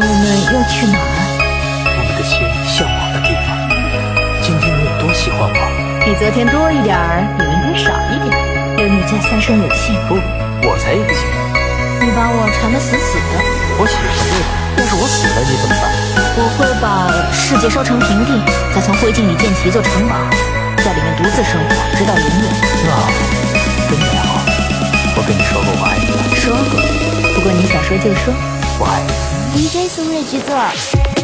我们要去哪儿？我们的心向往的地方。今天你有多喜欢我？比昨天多一点儿，比明天少一点儿。有你在，三生有幸。不，我才有幸。你把我缠得死死的。我喜欢对吧？要是我死了，你怎么办？我会把世界烧成平地，再从灰烬里建起一座城堡，在里面独自生活，直到永远。那真美好。我跟你说过我爱你吗？说过，不过你想说就说。我爱你。DJ 苏瑞制作。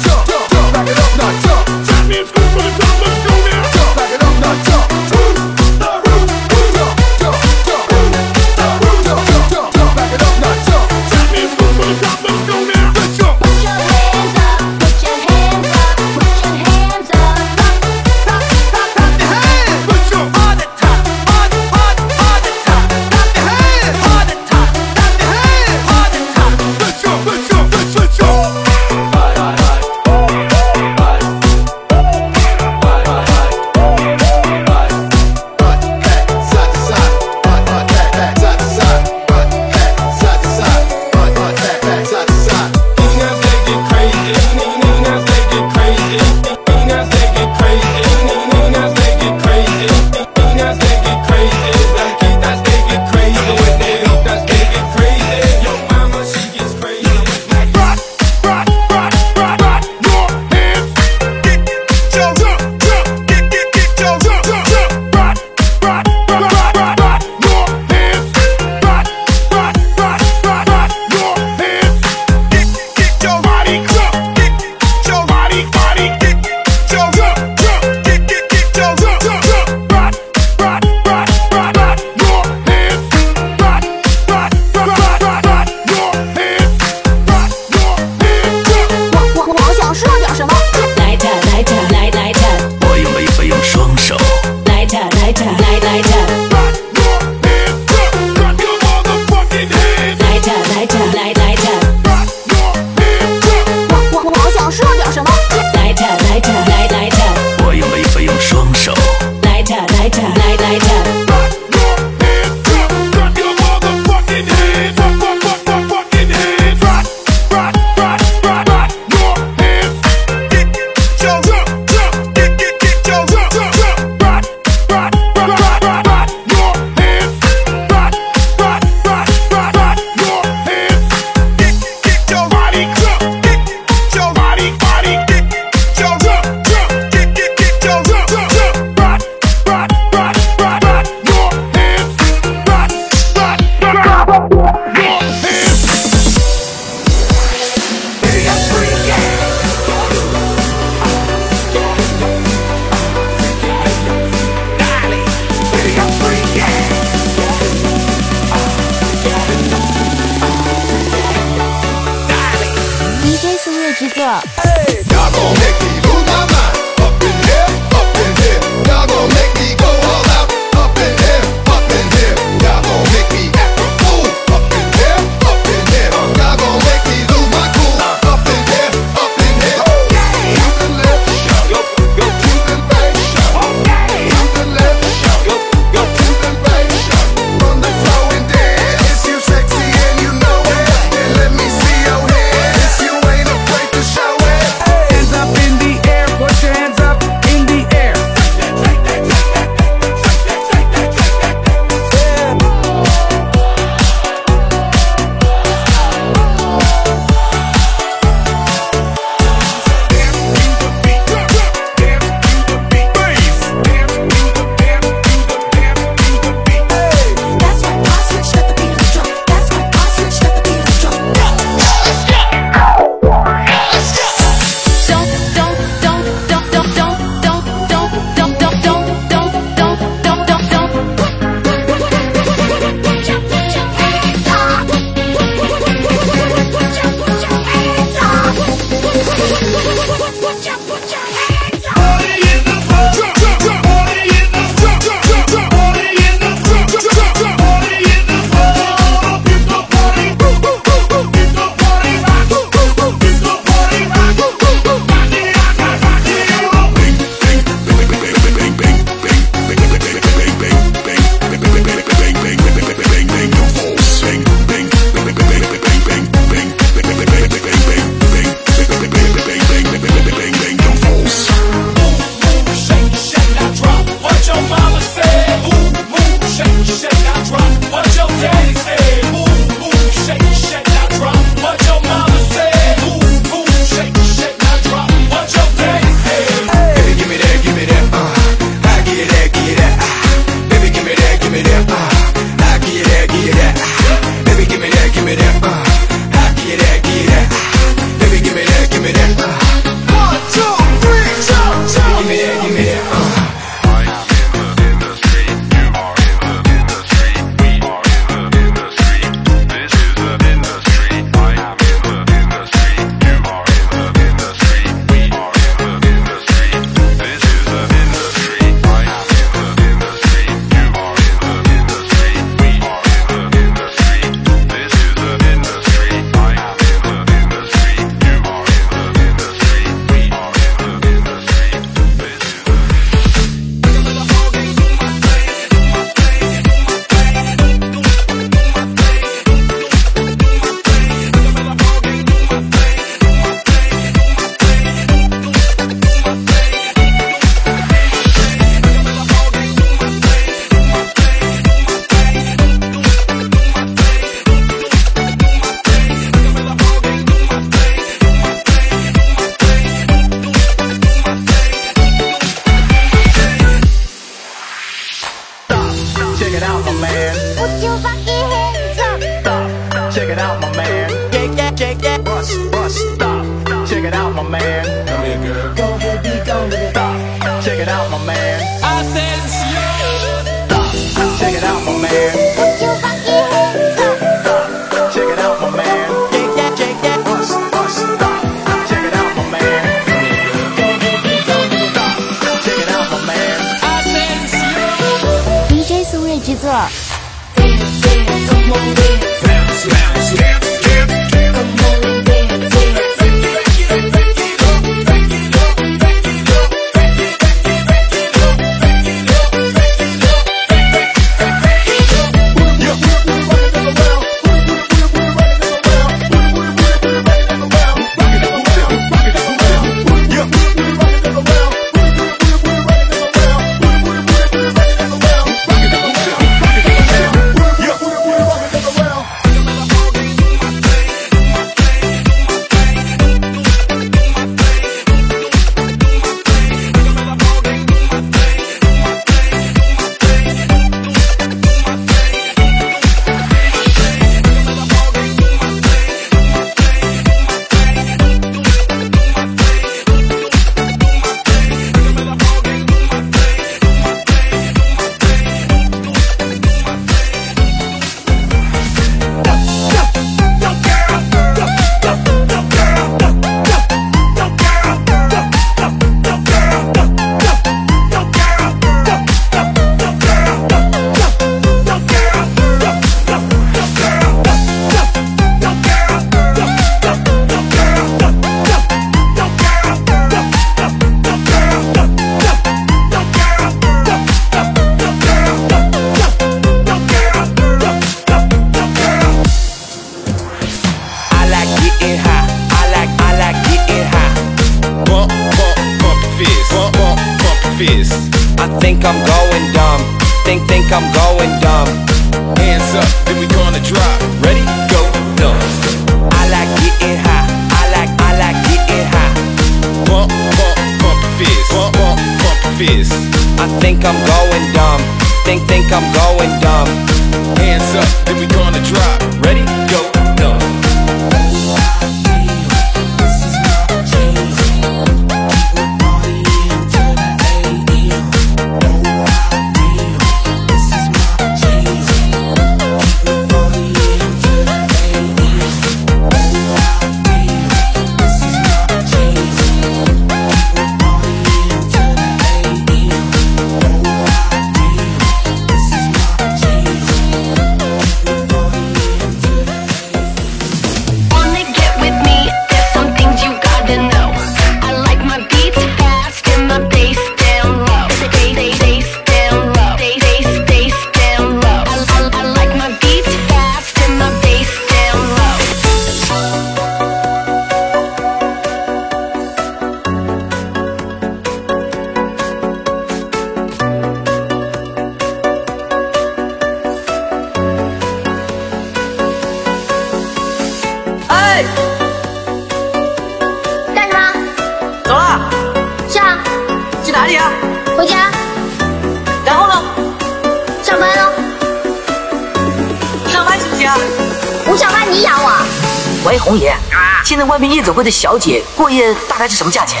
夜总会的小姐过夜大概是什么价钱？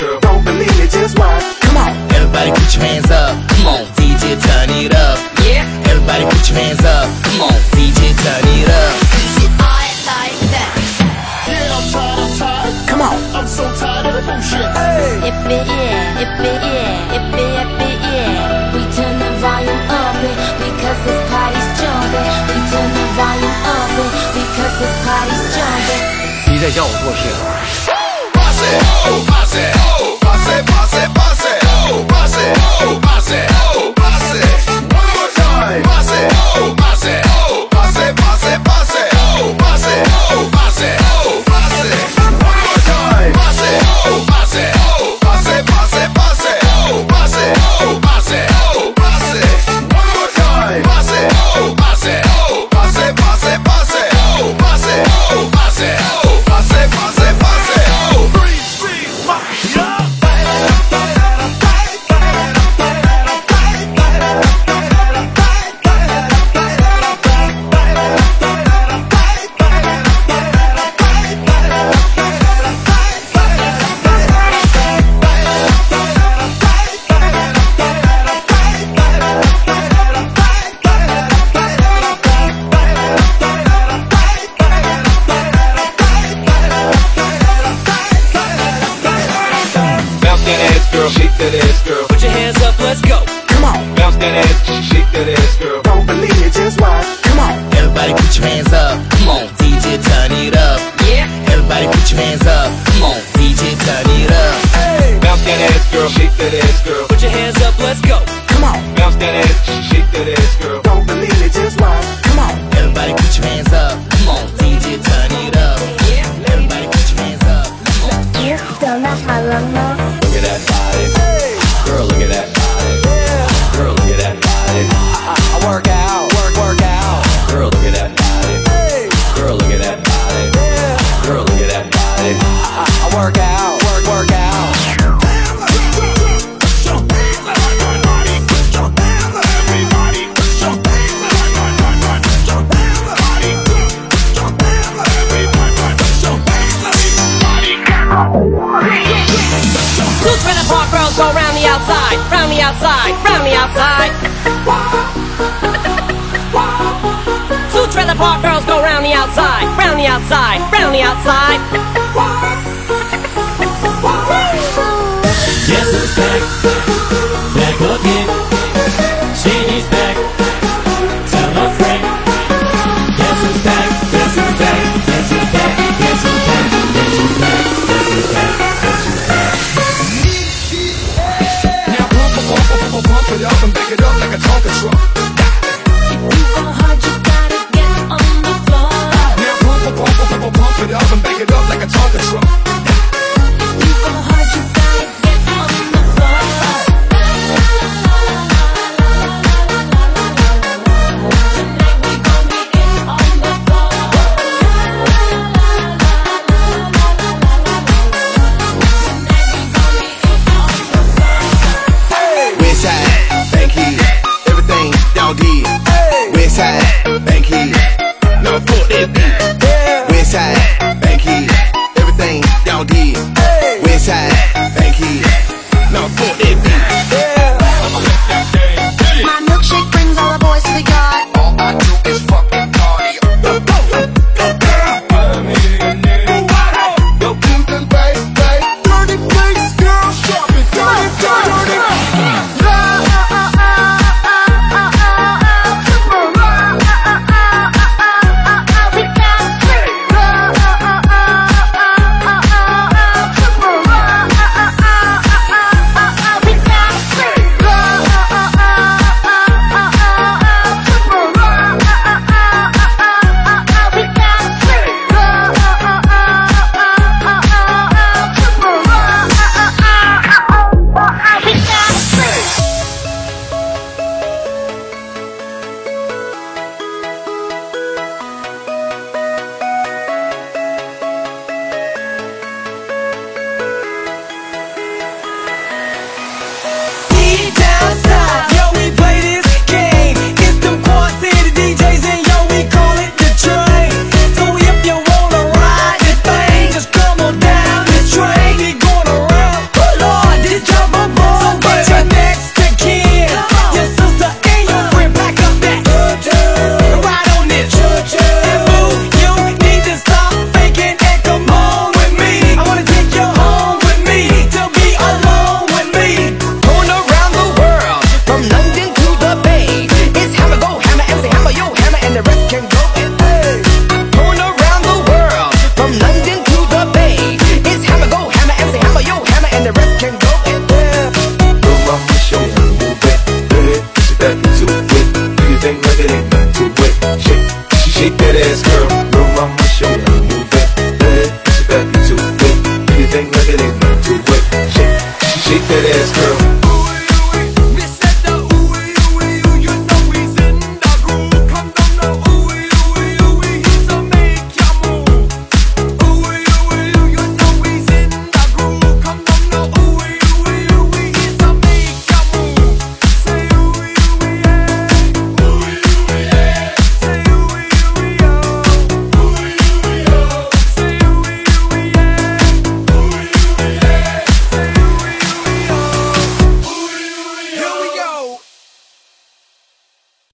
Don't believe me? just watch. Come on. Everybody put your hands up. Come on, DJ, turn it up. Yeah. Everybody put your hands up. Come on, DJ, turn it up. I like that. Yeah, I'm tired, I'm tired. Come on. I'm so tired of the bullshit. If it, yeah, if it, yeah, if it, if it, yeah. We turn the volume up it because this party's jumping. We turn the volume up it because this party's jumping. 你在教我做事。Boss it, oh, boss it. Oh!